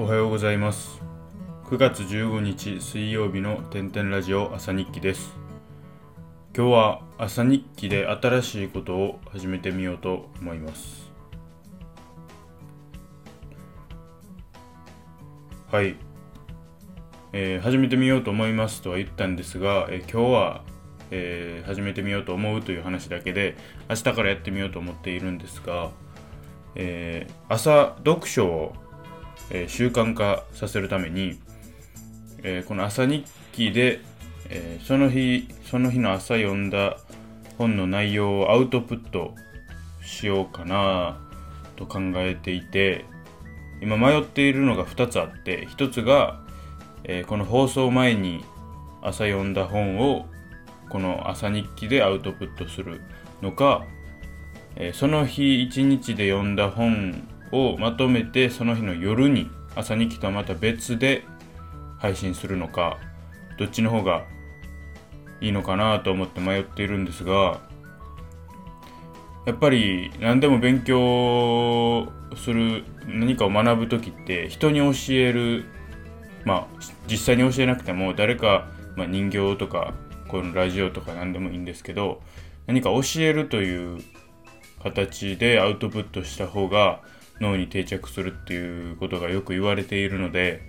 おはようございます。9月15日水曜日のてんてんラジオ朝日記です。今日は朝日記で新しいことを始めてみようと思います。はい。えー、始めてみようと思いますとは言ったんですが、えー、今日は、えー、始めてみようと思うという話だけで明日からやってみようと思っているんですが、え朝読書をえー、習慣化させるために、えー、この朝日記で、えー、その日その日の朝読んだ本の内容をアウトプットしようかなと考えていて今迷っているのが2つあって1つが、えこの放送前に朝読んだ本をこの朝日記でアウトプットするのか、えその日一日で読んだ本をまとめてその日の夜に朝日記とはまた別で配信するのかどっちの方がいいのかなと思って迷っているんですがやっぱり何でも勉強する何かを学ぶ時って人に教えるまあ実際に教えなくても誰か、まあ、人形とかこのラジオとか何でもいいんですけど何か教えるという形でアウトプットした方が脳に定着するっていうことがよく言われているので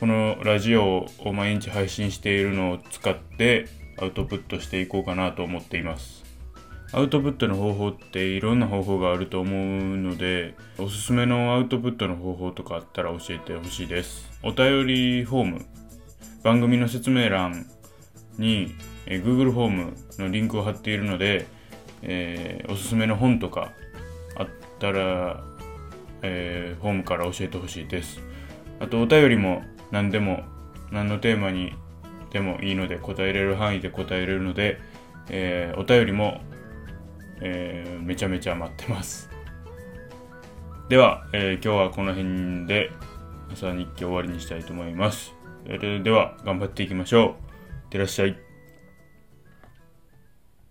このラジオを毎日配信しているのを使ってアウトプットしていこうかなと思っています。アウトプットの方法っていろんな方法があると思うのでおすすめのアウトプットの方法とかあったら教えてほしいです。お便りフォーム番組の説明欄に Google フォームのリンクを貼っているので、えー、おすすめの本とかったら、えー、ホームから教えてほしいです。あとお便りも何でも何のテーマにでもいいので答えれる範囲で答えれるので、えー、お便りも、えー、めちゃめちゃ待ってます。では、えー、今日はこの辺で朝日記終わりにしたいと思います。それでは頑張っていきましょう。いってらっしゃい。